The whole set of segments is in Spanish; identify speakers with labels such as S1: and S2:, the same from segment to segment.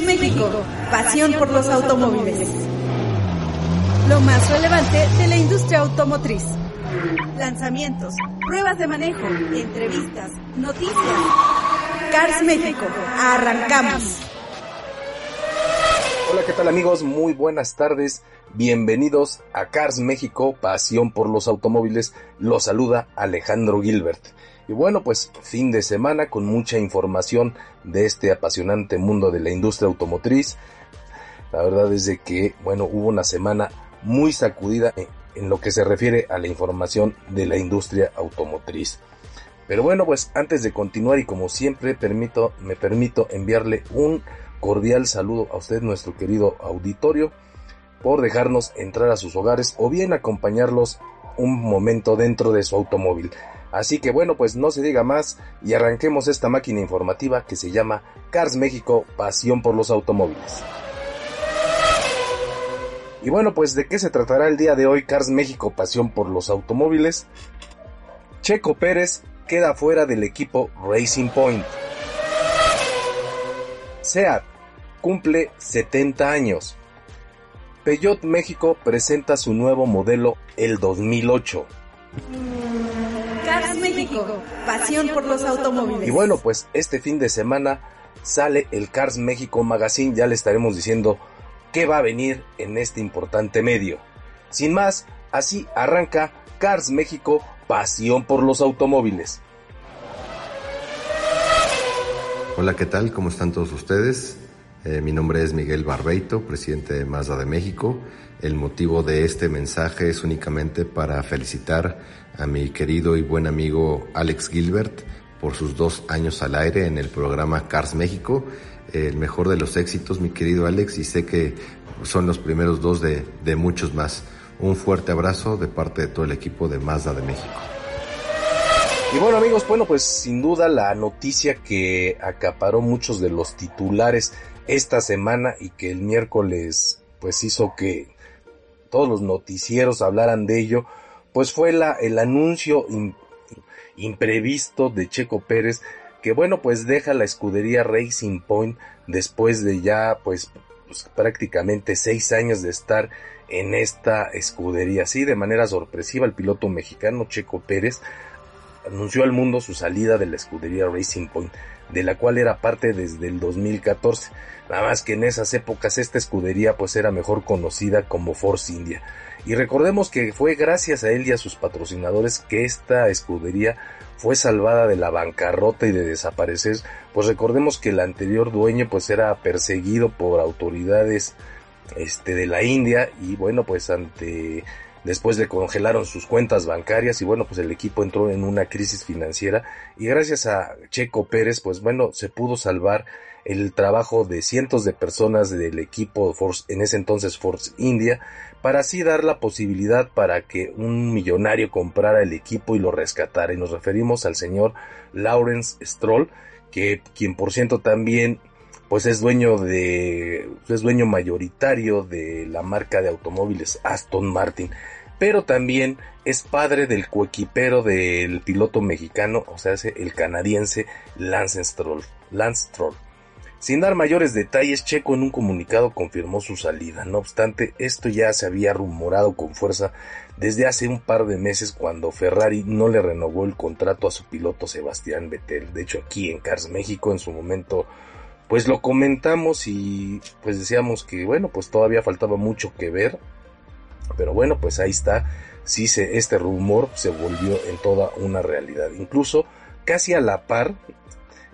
S1: Cars México, pasión por los automóviles. Lo más relevante de la industria automotriz. Lanzamientos, pruebas de manejo, entrevistas, noticias. Cars México, arrancamos.
S2: Hola, ¿qué tal amigos? Muy buenas tardes. Bienvenidos a Cars México, pasión por los automóviles. Los saluda Alejandro Gilbert. Y bueno, pues fin de semana con mucha información de este apasionante mundo de la industria automotriz. La verdad es de que, bueno, hubo una semana muy sacudida en lo que se refiere a la información de la industria automotriz. Pero bueno, pues antes de continuar y como siempre permito, me permito enviarle un cordial saludo a usted, nuestro querido auditorio, por dejarnos entrar a sus hogares o bien acompañarlos un momento dentro de su automóvil. Así que bueno, pues no se diga más y arranquemos esta máquina informativa que se llama Cars México, pasión por los automóviles. Y bueno, pues de qué se tratará el día de hoy Cars México, pasión por los automóviles. Checo Pérez queda fuera del equipo Racing Point. SEAT cumple 70 años. Peugeot México presenta su nuevo modelo el 2008.
S1: Cars México, pasión por los automóviles.
S2: Y bueno, pues este fin de semana sale el Cars México Magazine, ya le estaremos diciendo qué va a venir en este importante medio. Sin más, así arranca Cars México, pasión por los automóviles.
S3: Hola, ¿qué tal? ¿Cómo están todos ustedes? Eh, mi nombre es Miguel Barbeito, presidente de Mazda de México. El motivo de este mensaje es únicamente para felicitar a mi querido y buen amigo Alex Gilbert por sus dos años al aire en el programa Cars México. El mejor de los éxitos, mi querido Alex, y sé que son los primeros dos de, de muchos más. Un fuerte abrazo de parte de todo el equipo de Mazda de México.
S2: Y bueno amigos, bueno pues sin duda la noticia que acaparó muchos de los titulares esta semana y que el miércoles pues hizo que todos los noticieros hablaran de ello, pues fue el anuncio imprevisto de Checo Pérez que bueno pues deja la escudería Racing Point después de ya pues, pues prácticamente seis años de estar en esta escudería. Así de manera sorpresiva el piloto mexicano Checo Pérez anunció al mundo su salida de la escudería Racing Point, de la cual era parte desde el 2014. Nada más que en esas épocas esta escudería pues era mejor conocida como Force India. Y recordemos que fue gracias a él y a sus patrocinadores que esta escudería fue salvada de la bancarrota y de desaparecer, pues recordemos que el anterior dueño pues era perseguido por autoridades este de la India y bueno pues ante Después le congelaron sus cuentas bancarias y bueno, pues el equipo entró en una crisis financiera y gracias a Checo Pérez, pues bueno, se pudo salvar el trabajo de cientos de personas del equipo en ese entonces Force India, para así dar la posibilidad para que un millonario comprara el equipo y lo rescatara. Y nos referimos al señor Lawrence Stroll, que quien por ciento también pues es dueño de es dueño mayoritario de la marca de automóviles Aston Martin, pero también es padre del coequipero del piloto mexicano, o sea, el canadiense Lance Stroll, Lance Stroll. Sin dar mayores detalles, Checo en un comunicado confirmó su salida. No obstante, esto ya se había rumorado con fuerza desde hace un par de meses cuando Ferrari no le renovó el contrato a su piloto Sebastián Vettel. De hecho, aquí en Cars México en su momento pues lo comentamos y pues decíamos que bueno, pues todavía faltaba mucho que ver. Pero bueno, pues ahí está. Sí, se, este rumor se volvió en toda una realidad. Incluso casi a la par,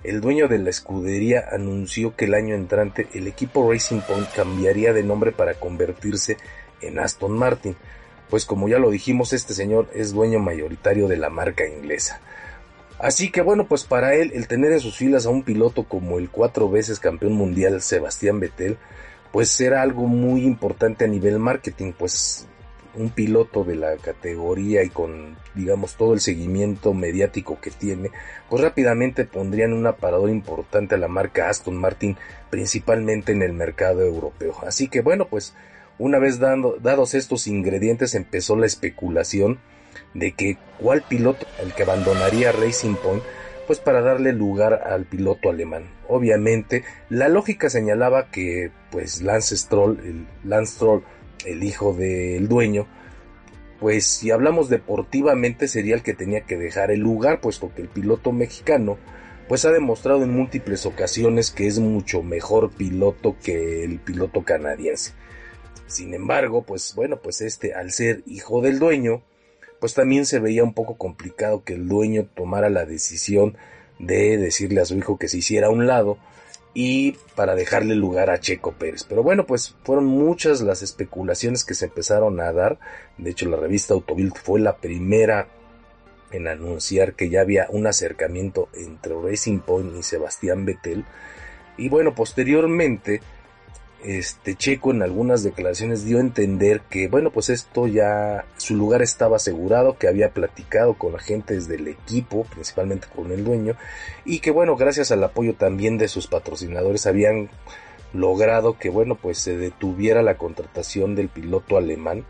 S2: el dueño de la escudería anunció que el año entrante el equipo Racing Point cambiaría de nombre para convertirse en Aston Martin. pues como ya lo dijimos, este señor es dueño mayoritario de la marca inglesa. Así que bueno, pues para él el tener en sus filas a un piloto como el cuatro veces campeón mundial Sebastián Vettel, pues era algo muy importante a nivel marketing, pues un piloto de la categoría y con digamos todo el seguimiento mediático que tiene, pues rápidamente pondrían un aparador importante a la marca Aston Martin, principalmente en el mercado europeo. Así que bueno, pues una vez dando, dados estos ingredientes empezó la especulación de que cuál piloto el que abandonaría Racing Point pues para darle lugar al piloto alemán. Obviamente, la lógica señalaba que pues Lance Stroll, el Lance Stroll, el hijo del dueño, pues si hablamos deportivamente sería el que tenía que dejar el lugar, puesto que el piloto mexicano pues ha demostrado en múltiples ocasiones que es mucho mejor piloto que el piloto canadiense. Sin embargo, pues bueno, pues este al ser hijo del dueño, pues también se veía un poco complicado que el dueño tomara la decisión de decirle a su hijo que se hiciera a un lado y para dejarle lugar a Checo Pérez. Pero bueno, pues fueron muchas las especulaciones que se empezaron a dar. De hecho, la revista Autobild fue la primera en anunciar que ya había un acercamiento entre Racing Point y Sebastián Vettel. Y bueno, posteriormente este Checo en algunas declaraciones dio a entender que bueno pues esto ya su lugar estaba asegurado que había platicado con agentes del equipo principalmente con el dueño y que bueno gracias al apoyo también de sus patrocinadores habían logrado que bueno pues se detuviera la contratación del piloto alemán.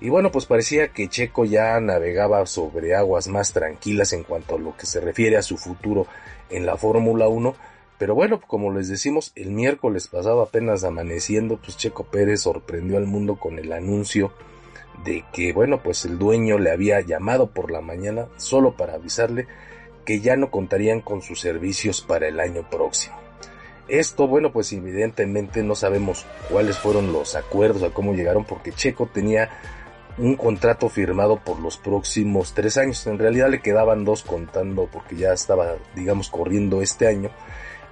S2: Y bueno pues parecía que Checo ya navegaba sobre aguas más tranquilas en cuanto a lo que se refiere a su futuro en la Fórmula 1 pero bueno, como les decimos, el miércoles pasado apenas amaneciendo, pues Checo Pérez sorprendió al mundo con el anuncio de que, bueno, pues el dueño le había llamado por la mañana solo para avisarle que ya no contarían con sus servicios para el año próximo. Esto, bueno, pues evidentemente no sabemos cuáles fueron los acuerdos, a cómo llegaron, porque Checo tenía un contrato firmado por los próximos tres años. En realidad le quedaban dos contando porque ya estaba, digamos, corriendo este año.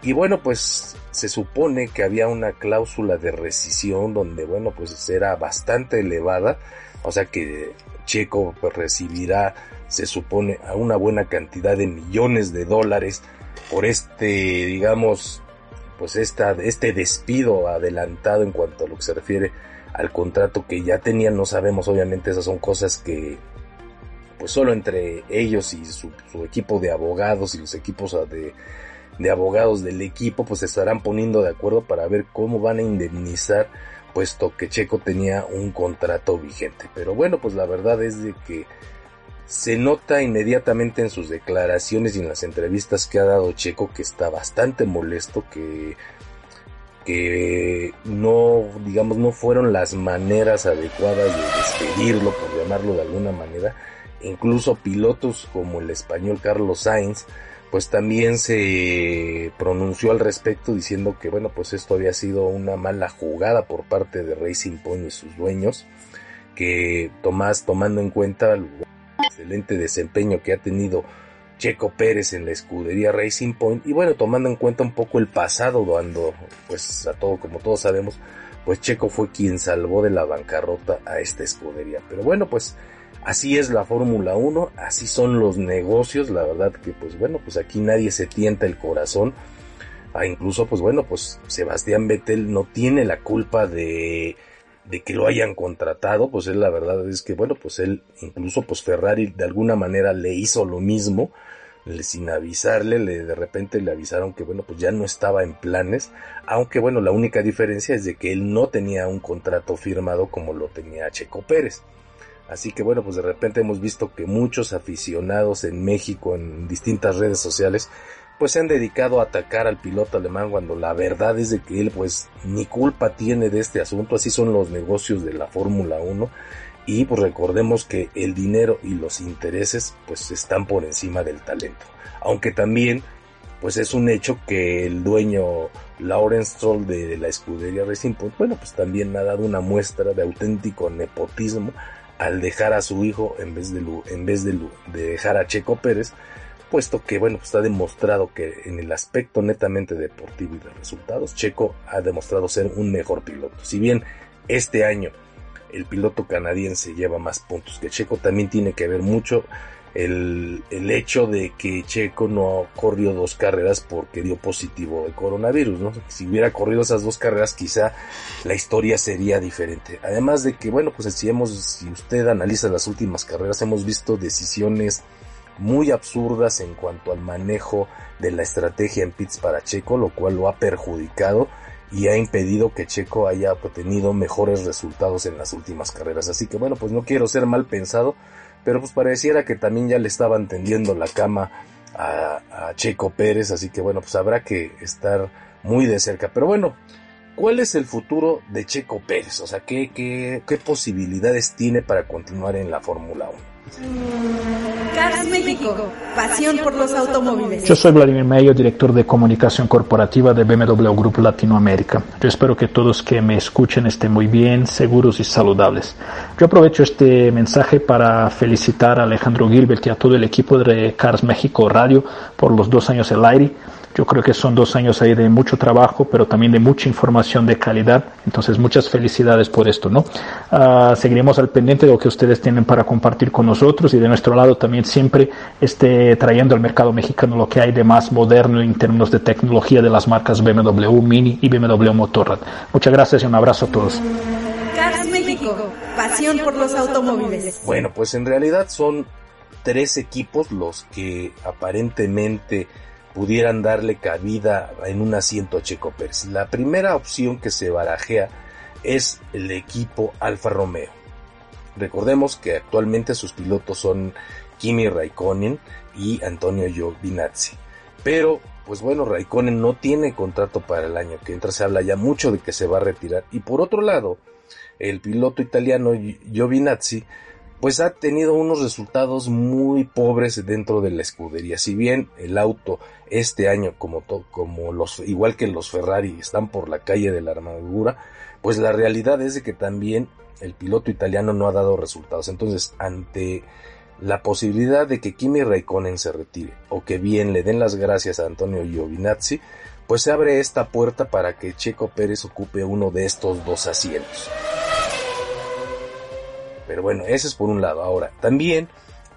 S2: Y bueno, pues se supone que había una cláusula de rescisión donde, bueno, pues era bastante elevada. O sea que Checo pues, recibirá, se supone, a una buena cantidad de millones de dólares por este, digamos, pues esta, este despido adelantado en cuanto a lo que se refiere al contrato que ya tenían. No sabemos, obviamente, esas son cosas que pues solo entre ellos y su, su equipo de abogados y los equipos de de abogados del equipo pues estarán poniendo de acuerdo para ver cómo van a indemnizar puesto que Checo tenía un contrato vigente. Pero bueno, pues la verdad es de que se nota inmediatamente en sus declaraciones y en las entrevistas que ha dado Checo que está bastante molesto, que, que no, digamos, no fueron las maneras adecuadas de despedirlo, por llamarlo de alguna manera. Incluso pilotos como el español Carlos Sainz, pues también se pronunció al respecto diciendo que bueno pues esto había sido una mala jugada por parte de Racing Point y sus dueños que Tomás tomando en cuenta el excelente desempeño que ha tenido Checo Pérez en la escudería Racing Point y bueno tomando en cuenta un poco el pasado cuando pues a todo como todos sabemos pues Checo fue quien salvó de la bancarrota a esta escudería. Pero bueno pues Así es la Fórmula 1, así son los negocios, la verdad que pues bueno, pues aquí nadie se tienta el corazón. Ah, incluso pues bueno, pues Sebastián Vettel no tiene la culpa de, que lo hayan contratado, pues él la verdad es que bueno, pues él incluso pues Ferrari de alguna manera le hizo lo mismo, sin avisarle, le, de repente le avisaron que bueno, pues ya no estaba en planes, aunque bueno, la única diferencia es de que él no tenía un contrato firmado como lo tenía Checo Pérez. Así que bueno, pues de repente hemos visto que muchos aficionados en México, en distintas redes sociales, pues se han dedicado a atacar al piloto alemán cuando la verdad es de que él pues ni culpa tiene de este asunto, así son los negocios de la Fórmula 1 y pues recordemos que el dinero y los intereses pues están por encima del talento, aunque también pues es un hecho que el dueño Lawrence Stroll de, la escudería Racing Point, bueno pues también ha dado una muestra de auténtico nepotismo al dejar a su hijo en vez de, en vez de, dejar a Checo Pérez, puesto que bueno, pues está demostrado que en el aspecto netamente deportivo y de resultados, Checo ha demostrado ser un mejor piloto. Si bien este año el piloto canadiense lleva más puntos que Checo. También tiene que ver mucho el, el, hecho de que Checo no corrió dos carreras porque dio positivo de coronavirus, ¿no? Si hubiera corrido esas dos carreras quizá la historia sería diferente. Además de que, bueno, pues si hemos, si usted analiza las últimas carreras, hemos visto decisiones muy absurdas en cuanto al manejo de la estrategia en pits para Checo, lo cual lo ha perjudicado y ha impedido que Checo haya obtenido mejores resultados en las últimas carreras. Así que bueno, pues no quiero ser mal pensado, pero pues pareciera que también ya le estaban tendiendo la cama a, Checo Pérez, así que bueno, pues habrá que estar muy de cerca. Pero bueno, ¿cuál es el futuro de Checo Pérez? O sea, ¿qué, qué, qué posibilidades tiene para continuar en la Fórmula 1?
S1: Cars México, pasión por los automóviles.
S4: Yo soy Vladimir Mayo, director de comunicación corporativa de BMW Group Latinoamérica. Yo espero que todos que me escuchen estén muy bien, seguros y saludables. Yo aprovecho este mensaje para felicitar a Alejandro Gilbert y a todo el equipo de Cars México Radio por los dos años al aire yo creo que son dos años ahí de mucho trabajo, pero también de mucha información de calidad. Entonces, muchas felicidades por esto, ¿no? Uh, seguiremos al pendiente de lo que ustedes tienen para compartir con nosotros y de nuestro lado también siempre esté trayendo al mercado mexicano lo que hay de más moderno en términos de tecnología de las marcas BMW Mini y BMW Motorrad. Muchas gracias y un abrazo a todos.
S1: Cars México, pasión por los automóviles.
S2: Bueno, pues en realidad son tres equipos los que aparentemente pudieran darle cabida en un asiento Checo Pérez. La primera opción que se barajea es el equipo Alfa Romeo. Recordemos que actualmente sus pilotos son Kimi Raikkonen y Antonio Giovinazzi. Pero, pues bueno, Raikkonen no tiene contrato para el año que entra, se habla ya mucho de que se va a retirar. Y por otro lado, el piloto italiano Giovinazzi pues ha tenido unos resultados muy pobres dentro de la escudería. Si bien el auto este año, como, los, igual que los Ferrari, están por la calle de la armadura, pues la realidad es de que también el piloto italiano no ha dado resultados. Entonces, ante la posibilidad de que Kimi Raikkonen se retire o que bien le den las gracias a Antonio Giovinazzi, pues se abre esta puerta para que Checo Pérez ocupe uno de estos dos asientos. Pero bueno, ese es por un lado. Ahora, también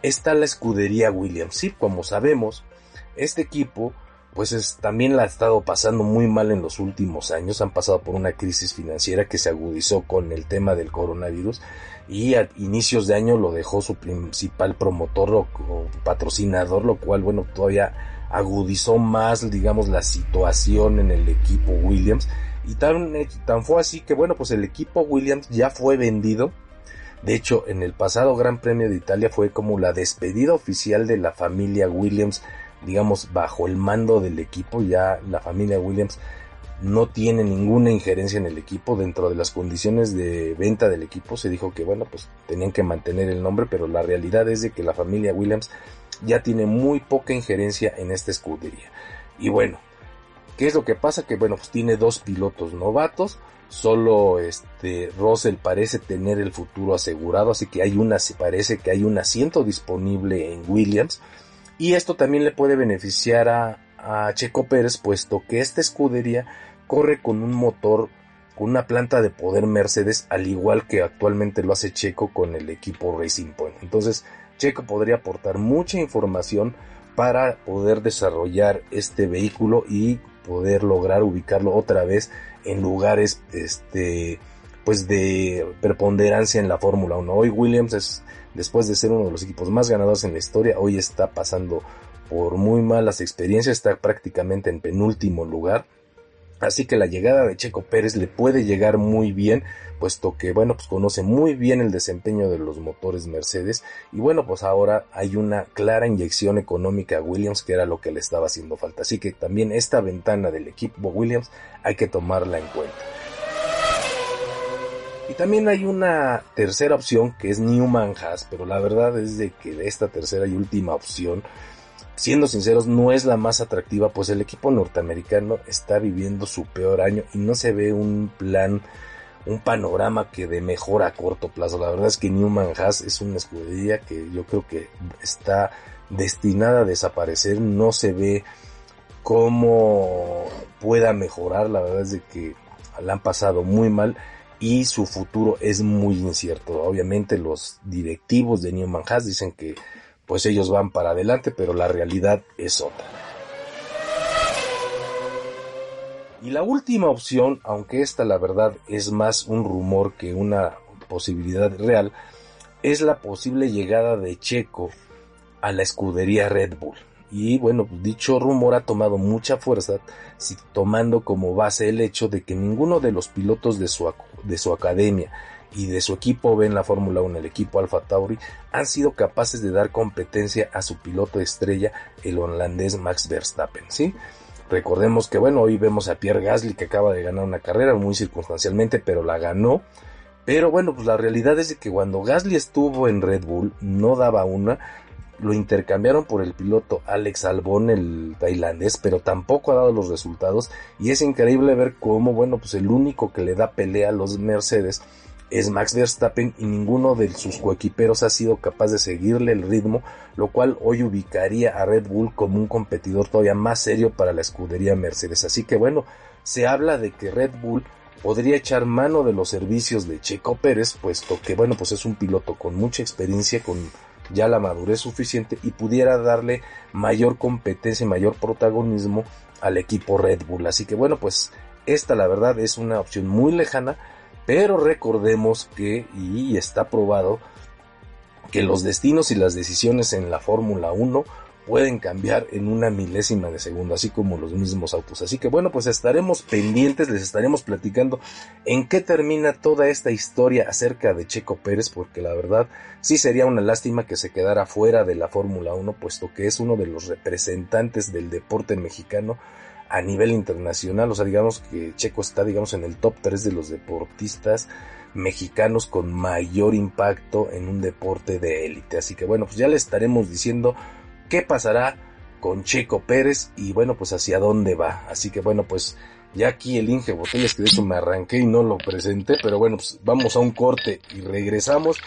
S2: está la escudería Williams. Sí, como sabemos, este equipo pues es, también la ha estado pasando muy mal en los últimos años. Han pasado por una crisis financiera que se agudizó con el tema del coronavirus y a inicios de año lo dejó su principal promotor o, patrocinador, lo cual, bueno, todavía agudizó más, digamos, la situación en el equipo Williams. Y tan, tan fue así que, bueno, pues el equipo Williams ya fue vendido de hecho, en el pasado Gran Premio de Italia fue como la despedida oficial de la familia Williams, digamos, bajo el mando del equipo. Ya la familia Williams no tiene ninguna injerencia en el equipo. Dentro de las condiciones de venta del equipo se dijo que, bueno, pues tenían que mantener el nombre, pero la realidad es de que la familia Williams ya tiene muy poca injerencia en esta escudería. Y bueno, ¿qué es lo que pasa? Que, bueno, pues tiene dos pilotos novatos solo este Russell parece tener el futuro asegurado, así que hay una, parece que hay un asiento disponible en Williams y esto también le puede beneficiar a, a Checo Pérez puesto que esta escudería corre con un motor con una planta de poder Mercedes al igual que actualmente lo hace Checo con el equipo Racing Point. Entonces Checo podría aportar mucha información para poder desarrollar este vehículo y poder lograr ubicarlo otra vez en lugares este pues de preponderancia en la Fórmula 1. Hoy Williams es después de ser uno de los equipos más ganadores en la historia, hoy está pasando por muy malas experiencias, está prácticamente en penúltimo lugar. Así que la llegada de Checo Pérez le puede llegar muy bien, puesto que, bueno, pues conoce muy bien el desempeño de los motores Mercedes. Y bueno, pues ahora hay una clara inyección económica a Williams, que era lo que le estaba haciendo falta. Así que también esta ventana del equipo Williams hay que tomarla en cuenta. Y también hay una tercera opción que es Newman Haas, pero la verdad es de que de esta tercera y última opción siendo sinceros, no es la más atractiva, pues el equipo norteamericano está viviendo su peor año y no se ve un plan, un panorama que de mejora a corto plazo. La verdad es que Newman Haas es una escudería que yo creo que está destinada a desaparecer, no se ve cómo pueda mejorar, la verdad es de que la han pasado muy mal y su futuro es muy incierto. Obviamente los directivos de Newman Haas dicen que pues ellos van para adelante, pero la realidad es otra. Y la última opción, aunque esta la verdad es más un rumor que una posibilidad real, es la posible llegada de Checo a la escudería Red Bull. Y bueno, dicho rumor ha tomado mucha fuerza, tomando como base el hecho de que ninguno de los pilotos de su, de su academia y de su equipo B en la Fórmula 1, el equipo Alfa Tauri, han sido capaces de dar competencia a su piloto estrella, el holandés Max Verstappen, ¿sí? Recordemos que bueno, hoy vemos a Pierre Gasly que acaba de ganar una carrera muy circunstancialmente, pero la ganó. Pero bueno, pues la realidad es que cuando Gasly estuvo en Red Bull no daba una, lo intercambiaron por el piloto Alex Albon, el tailandés, pero tampoco ha dado los resultados y es increíble ver cómo, bueno, pues el único que le da pelea a los Mercedes es Max Verstappen y ninguno de sus coequiperos ha sido capaz de seguirle el ritmo, lo cual hoy ubicaría a Red Bull como un competidor todavía más serio para la escudería Mercedes. Así que bueno, se habla de que Red Bull podría echar mano de los servicios de Checo Pérez, puesto que bueno, pues es un piloto con mucha experiencia, con ya la madurez suficiente y pudiera darle mayor competencia y mayor protagonismo al equipo Red Bull. Así que bueno, pues esta la verdad es una opción muy lejana, pero recordemos que, y está probado, que los destinos y las decisiones en la Fórmula 1 pueden cambiar en una milésima de segundo, así como los mismos autos. Así que bueno, pues estaremos pendientes, les estaremos platicando en qué termina toda esta historia acerca de Checo Pérez, porque la verdad sí sería una lástima que se quedara fuera de la Fórmula 1, puesto que es uno de los representantes del deporte mexicano a nivel internacional, o sea, digamos que Checo está, digamos, en el top 3 de los deportistas mexicanos con mayor impacto en un deporte de élite. Así que bueno, pues ya le estaremos diciendo qué pasará con Checo Pérez y bueno, pues hacia dónde va. Así que bueno, pues ya aquí el Inge Botellas, que de hecho me arranqué y no lo presenté, pero bueno, pues vamos a un corte y regresamos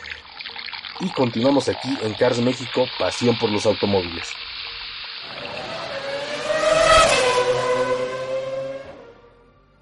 S2: y continuamos aquí en Cars México, pasión por los automóviles.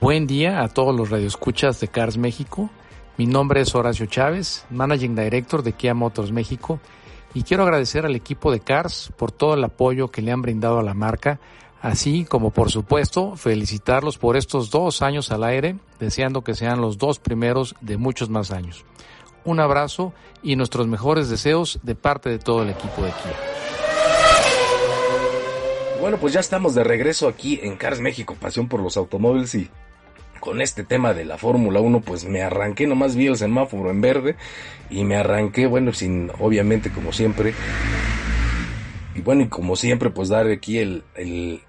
S5: Buen día a todos los radioescuchas de Cars México. Mi nombre es Horacio Chávez, Managing Director de Kia Motors México, y quiero agradecer al equipo de Cars por todo el apoyo que le han brindado a la marca, así como por supuesto felicitarlos por estos dos años al aire, deseando que sean los dos primeros de muchos más años. Un abrazo y nuestros mejores deseos de parte de todo el equipo de Kia.
S2: Bueno, pues ya estamos de regreso aquí en Cars México, pasión por los automóviles y con este tema de la Fórmula 1, pues me arranqué, nomás vi el semáforo en verde y me arranqué, bueno, sin, obviamente, como siempre. Y bueno, y como siempre, pues dar aquí el,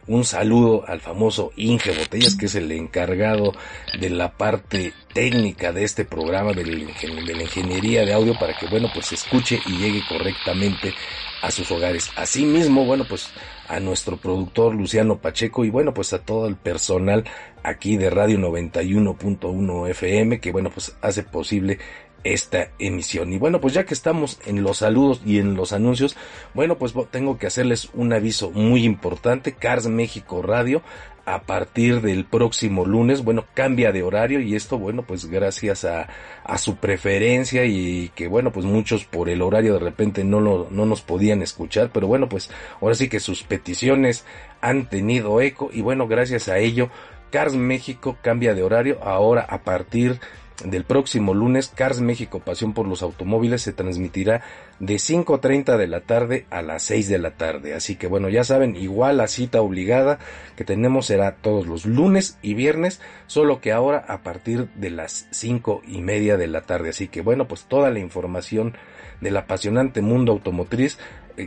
S2: un saludo al famoso Inge Botellas, que es el encargado de la parte técnica de este programa, de la, ingeniería de audio, para que, bueno, pues se escuche y llegue correctamente a sus hogares. Asimismo, bueno, pues a nuestro productor Luciano Pacheco y bueno, pues a todo el personal aquí de Radio 91.1 FM que bueno, pues hace posible esta emisión. Y bueno, pues ya que estamos en los saludos y en los anuncios, bueno, pues tengo que hacerles un aviso muy importante. Cars México Radio a partir del próximo lunes, bueno, cambia de horario y esto, bueno, pues gracias a, a su preferencia y que, bueno, pues muchos por el horario de repente no, lo, no nos podían escuchar, pero bueno, pues ahora sí que sus peticiones han tenido eco y bueno, gracias a ello, Cars México cambia de horario ahora a partir del próximo lunes, Cars México Pasión por los Automóviles se transmitirá de 5.30 de la tarde a las 6 de la tarde. Así que bueno, ya saben, igual la cita obligada que tenemos será todos los lunes y viernes, solo que ahora a partir de las 5 y media de la tarde. Así que bueno, pues toda la información del apasionante mundo automotriz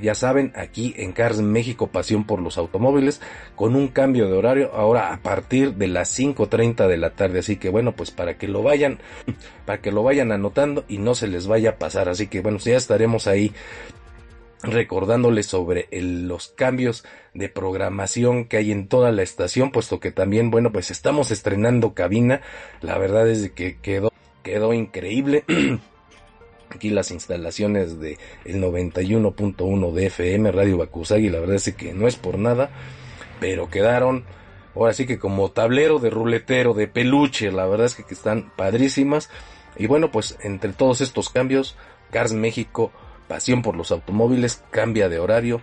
S2: ya saben, aquí en Cars México, pasión por los automóviles, con un cambio de horario ahora a partir de las 5.30 de la tarde. Así que bueno, pues para que lo vayan, para que lo vayan anotando y no se les vaya a pasar. Así que bueno, ya estaremos ahí recordándoles sobre los cambios de programación que hay en toda la estación, puesto que también, bueno, pues estamos estrenando cabina. La verdad es que quedó, quedó increíble. aquí las instalaciones de el 91.1 de FM Radio Bakusagi, la verdad es que no es por nada, pero quedaron ahora sí que como tablero de ruletero, de peluche, la verdad es que están padrísimas. Y bueno, pues entre todos estos cambios, Cars México, pasión por los automóviles, cambia de horario,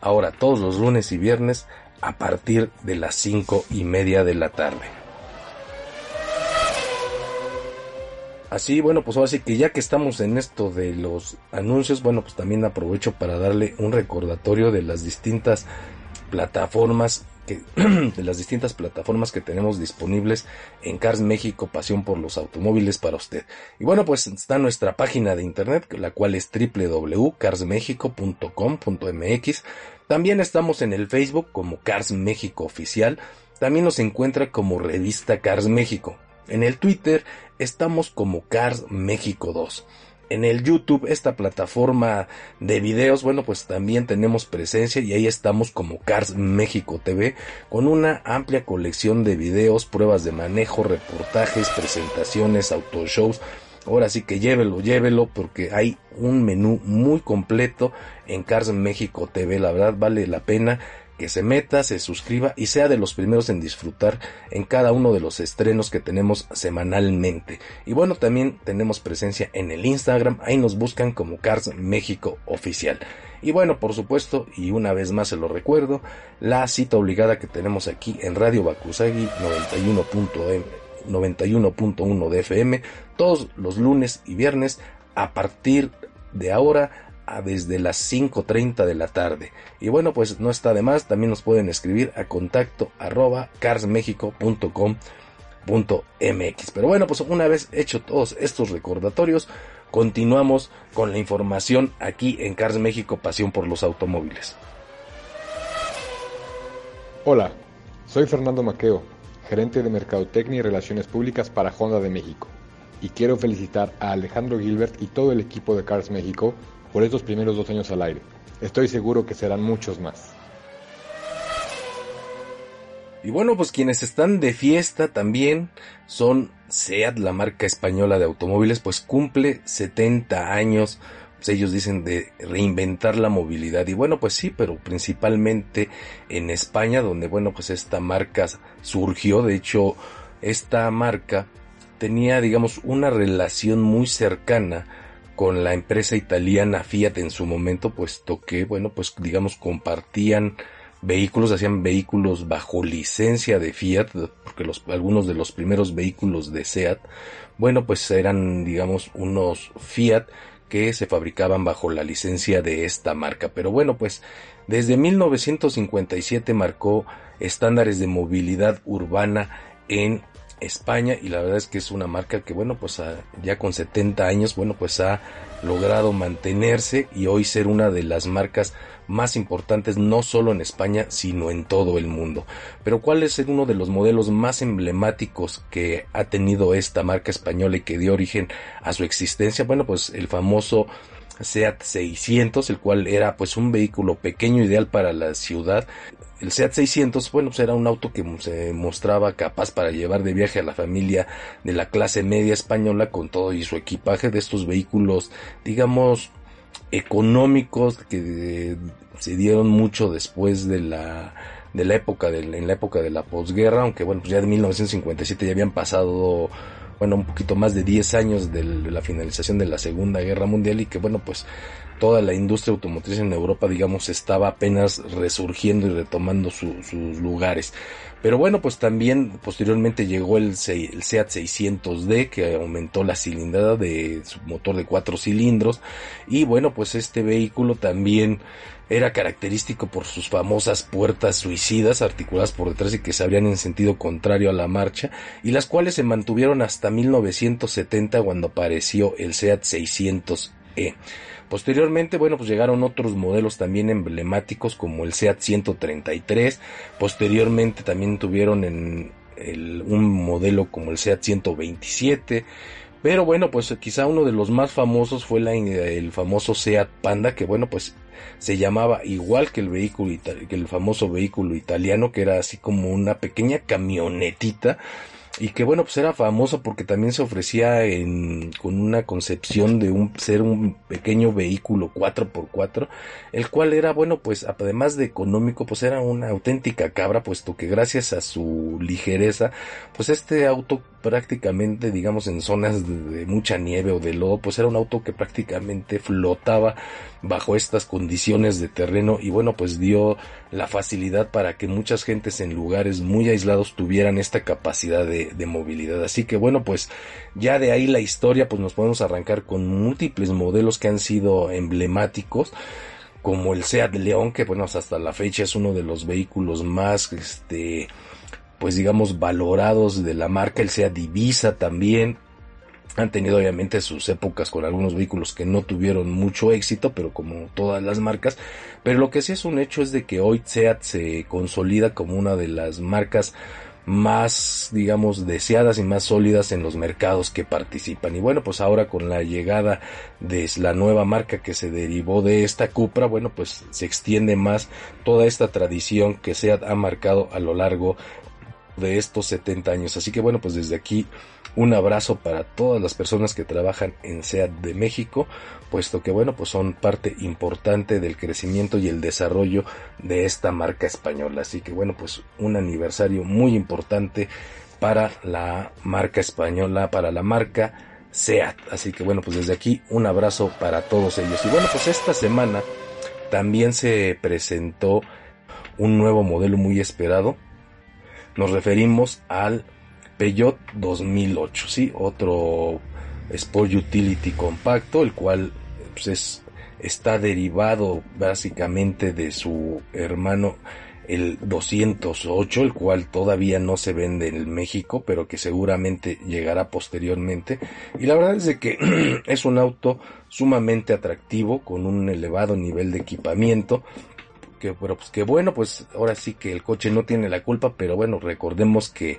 S2: ahora todos los lunes y viernes a partir de las cinco y media de la tarde. Así, bueno, pues ahora sí que ya que estamos en esto de los anuncios, bueno, pues también aprovecho para darle un recordatorio de las distintas plataformas que, de las distintas plataformas que tenemos disponibles en Cars México, pasión por los automóviles para usted. Y bueno, pues está nuestra página de internet, la cual es www.carsmexico.com.mx. También estamos en el Facebook como Cars México Oficial. También nos encuentra como revista Cars México. En el Twitter estamos como Cars México 2. En el YouTube, esta plataforma de videos, bueno, pues también tenemos presencia y ahí estamos como Cars México TV con una amplia colección de videos, pruebas de manejo, reportajes, presentaciones, autoshows. Ahora sí que llévelo, llévelo porque hay un menú muy completo en Cars México TV. La verdad vale la pena que se meta, se suscriba y sea de los primeros en disfrutar en cada uno de los estrenos que tenemos semanalmente. Y bueno, también tenemos presencia en el Instagram, ahí nos buscan como Cars México Oficial. Y bueno, por supuesto, y una vez más se lo recuerdo, la cita obligada que tenemos aquí en Radio Bakusagi 91.1 de FM todos los lunes y viernes a partir de ahora desde las 5.30 de la tarde. Y bueno, pues no está de más, también nos pueden escribir a contacto arroba carsmexico.com.mx. Pero bueno, pues una vez hecho todos estos recordatorios, continuamos con la información aquí en Cars México, pasión por los automóviles.
S6: Hola, soy Fernando Maqueo, gerente de Mercadotecnia y Relaciones Públicas para Honda de México. Y quiero felicitar a Alejandro Gilbert y todo el equipo de Cars México por estos primeros dos años al aire. Estoy seguro que serán muchos más.
S2: Y bueno, pues quienes están de fiesta también son SEAT, la marca española de automóviles, pues cumple 70 años, pues ellos dicen de reinventar la movilidad. Y bueno, pues sí, pero principalmente en España, donde bueno, pues esta marca surgió, de hecho, esta marca tenía, digamos, una relación muy cercana con la empresa italiana Fiat en su momento, puesto que, bueno, pues digamos compartían vehículos, hacían vehículos bajo licencia de Fiat, porque los, algunos de los primeros vehículos de SEAT, bueno, pues eran, digamos, unos Fiat que se fabricaban bajo la licencia de esta marca. Pero bueno, pues desde 1957 marcó estándares de movilidad urbana en España y la verdad es que es una marca que bueno pues ya con 70 años bueno pues ha logrado mantenerse y hoy ser una de las marcas más importantes no solo en España sino en todo el mundo. Pero ¿cuál es uno de los modelos más emblemáticos que ha tenido esta marca española y que dio origen a su existencia? Bueno pues el famoso SEAT 600, el cual era pues un vehículo pequeño ideal para la ciudad. El SEAT 600, bueno, pues era un auto que se mostraba capaz para llevar de viaje a la familia de la clase media española con todo y su equipaje de estos vehículos, digamos, económicos que se dieron mucho después de la de la época de, en la época de la posguerra, aunque bueno, pues ya de 1957 ya habían pasado bueno, un poquito más de 10 años de la finalización de la Segunda Guerra Mundial y que bueno, pues toda la industria automotriz en Europa, digamos, estaba apenas resurgiendo y retomando sus lugares. Pero bueno, pues también posteriormente llegó el, SEAT 600D que aumentó la cilindrada de su motor de cuatro cilindros. Y bueno, pues este vehículo también era característico por sus famosas puertas suicidas articuladas por detrás y que se abrían en sentido contrario a la marcha y las cuales se mantuvieron hasta 1970 cuando apareció el SEAT 600 E. Posteriormente, bueno, pues llegaron otros modelos también emblemáticos como el SEAT 133. Posteriormente también tuvieron en un modelo como el SEAT 127. Pero bueno, pues quizá uno de los más famosos fue el famoso Seat Panda, que bueno, pues se llamaba igual que el vehículo que el famoso vehículo italiano, que era así como una pequeña camionetita y que bueno pues era famoso porque también se ofrecía en, con una concepción de un ser un pequeño vehículo 4x4 el cual era bueno pues además de económico pues era una auténtica cabra puesto que gracias a su ligereza pues este auto prácticamente digamos en zonas de, mucha nieve o de lodo pues era un auto que prácticamente flotaba bajo estas condiciones de terreno y bueno pues dio la facilidad para que muchas gentes en lugares muy aislados tuvieran esta capacidad de, movilidad. Así que bueno pues ya de ahí la historia pues nos podemos arrancar con múltiples modelos que han sido emblemáticos como el Seat León que bueno hasta la fecha es uno de los vehículos más este pues digamos valorados de la marca, el sea Divisa también. Han tenido obviamente sus épocas con algunos vehículos que no tuvieron mucho éxito, pero como todas las marcas. Pero lo que sí es un hecho es de que hoy SEAT se consolida como una de las marcas más, digamos, deseadas y más sólidas en los mercados que participan. Y bueno, pues ahora con la llegada de la nueva marca que se derivó de esta Cupra, bueno, pues se extiende más toda esta tradición que SEAT ha marcado a lo largo de estos 70 años. Así que bueno, pues desde aquí un abrazo para todas las personas que trabajan en SEAT de México, puesto que bueno, pues son parte importante del crecimiento y el desarrollo de esta marca española. Así que bueno, pues un aniversario muy importante para la marca española, para la marca SEAT. Así que bueno, pues desde aquí un abrazo para todos ellos. Y bueno, pues esta semana también se presentó un nuevo modelo muy esperado nos referimos al Peugeot 2008, ¿sí? Otro Sport Utility compacto, el cual pues, es, está derivado básicamente de su hermano el 208, el cual todavía no se vende en México, pero que seguramente llegará posteriormente. Y la verdad es de que es un auto sumamente atractivo, con un elevado nivel de equipamiento, que, pero pues que bueno, pues ahora sí que el coche no tiene la culpa, pero bueno, recordemos que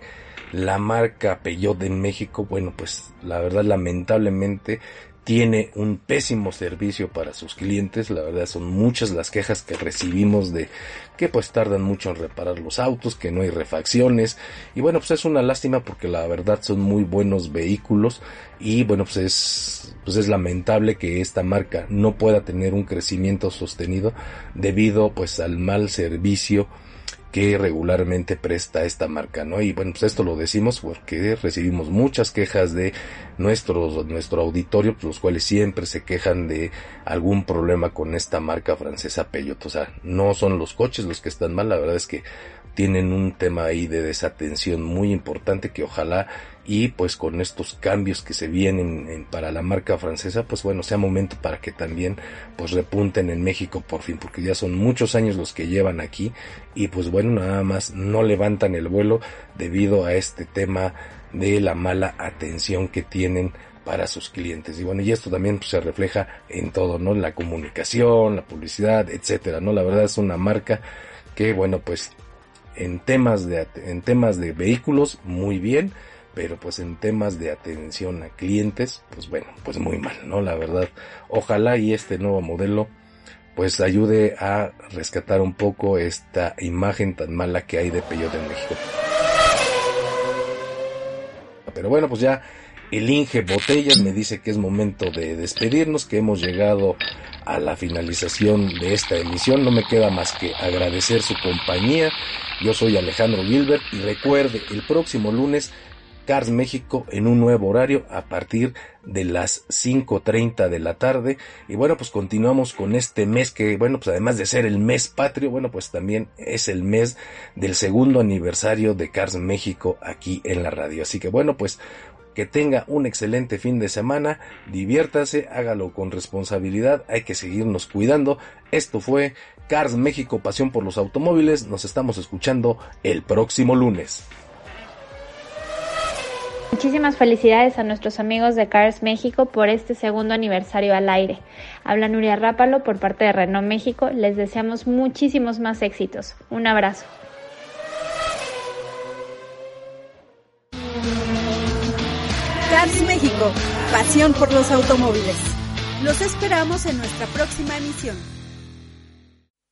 S2: la marca Peugeot en México, bueno, pues la verdad lamentablemente tiene un pésimo servicio para sus clientes, la verdad son muchas las quejas que recibimos de que pues tardan mucho en reparar los autos, que no hay refacciones. Y bueno pues es una lástima porque la verdad son muy buenos vehículos. Y bueno pues es pues es lamentable que esta marca no pueda tener un crecimiento sostenido debido pues al mal servicio que regularmente presta esta marca, ¿no? Y bueno, pues esto lo decimos porque recibimos muchas quejas de nuestros, nuestro auditorio, los cuales siempre se quejan de algún problema con esta marca francesa Peugeot. O sea, no son los coches los que están mal, la verdad es que tienen un tema ahí de desatención muy importante que ojalá y pues con estos cambios que se vienen para la marca francesa pues bueno sea momento para que también pues repunten en México por fin porque ya son muchos años los que llevan aquí y pues bueno nada más no levantan el vuelo debido a este tema de la mala atención que tienen para sus clientes. Y bueno y esto también pues, se refleja en todo no la comunicación la publicidad etcétera no la verdad es una marca que bueno pues en temas de en temas de vehículos muy bien pero pues en temas de atención a clientes, pues bueno, pues muy mal, ¿no? La verdad, ojalá y este nuevo modelo pues ayude a rescatar un poco esta imagen tan mala que hay de Peyote en México. Pero bueno, pues ya el Inge Botellas me dice que es momento de despedirnos, que hemos llegado a la finalización de esta emisión. No me queda más que agradecer su compañía. Yo soy Alejandro Gilbert y recuerde, el próximo lunes Cars México en un nuevo horario a partir de las 5.30 de la tarde. Y bueno, pues continuamos con este mes que, bueno, pues además de ser el mes patrio, bueno, pues también es el mes del segundo aniversario de Cars México aquí en la radio. Así que bueno, pues que tenga un excelente fin de semana, diviértase, hágalo con responsabilidad, hay que seguirnos cuidando. Esto fue Cars México, pasión por los automóviles, nos estamos escuchando el próximo lunes.
S7: Muchísimas felicidades a nuestros amigos de Cars México por este segundo aniversario al aire. Habla Nuria Rápalo por parte de Renault México. Les deseamos muchísimos más éxitos. Un abrazo.
S1: Cars México, pasión por los automóviles. Los esperamos en nuestra próxima emisión.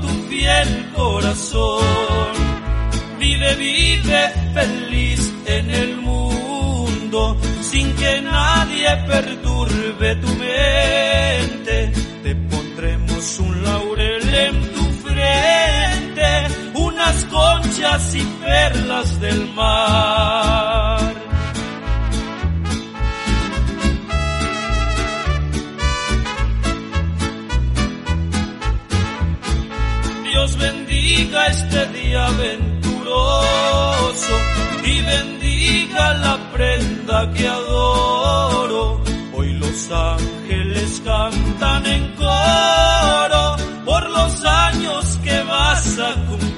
S8: Tu fiel corazón. Vive, vive feliz en el mundo sin que nadie perturbe tu mente. Te pondremos un laurel en tu frente, unas conchas y perlas del mar. Dios bendiga este día venturoso y bendiga la prenda que adoro. Hoy los ángeles cantan en coro por los años que vas a cumplir.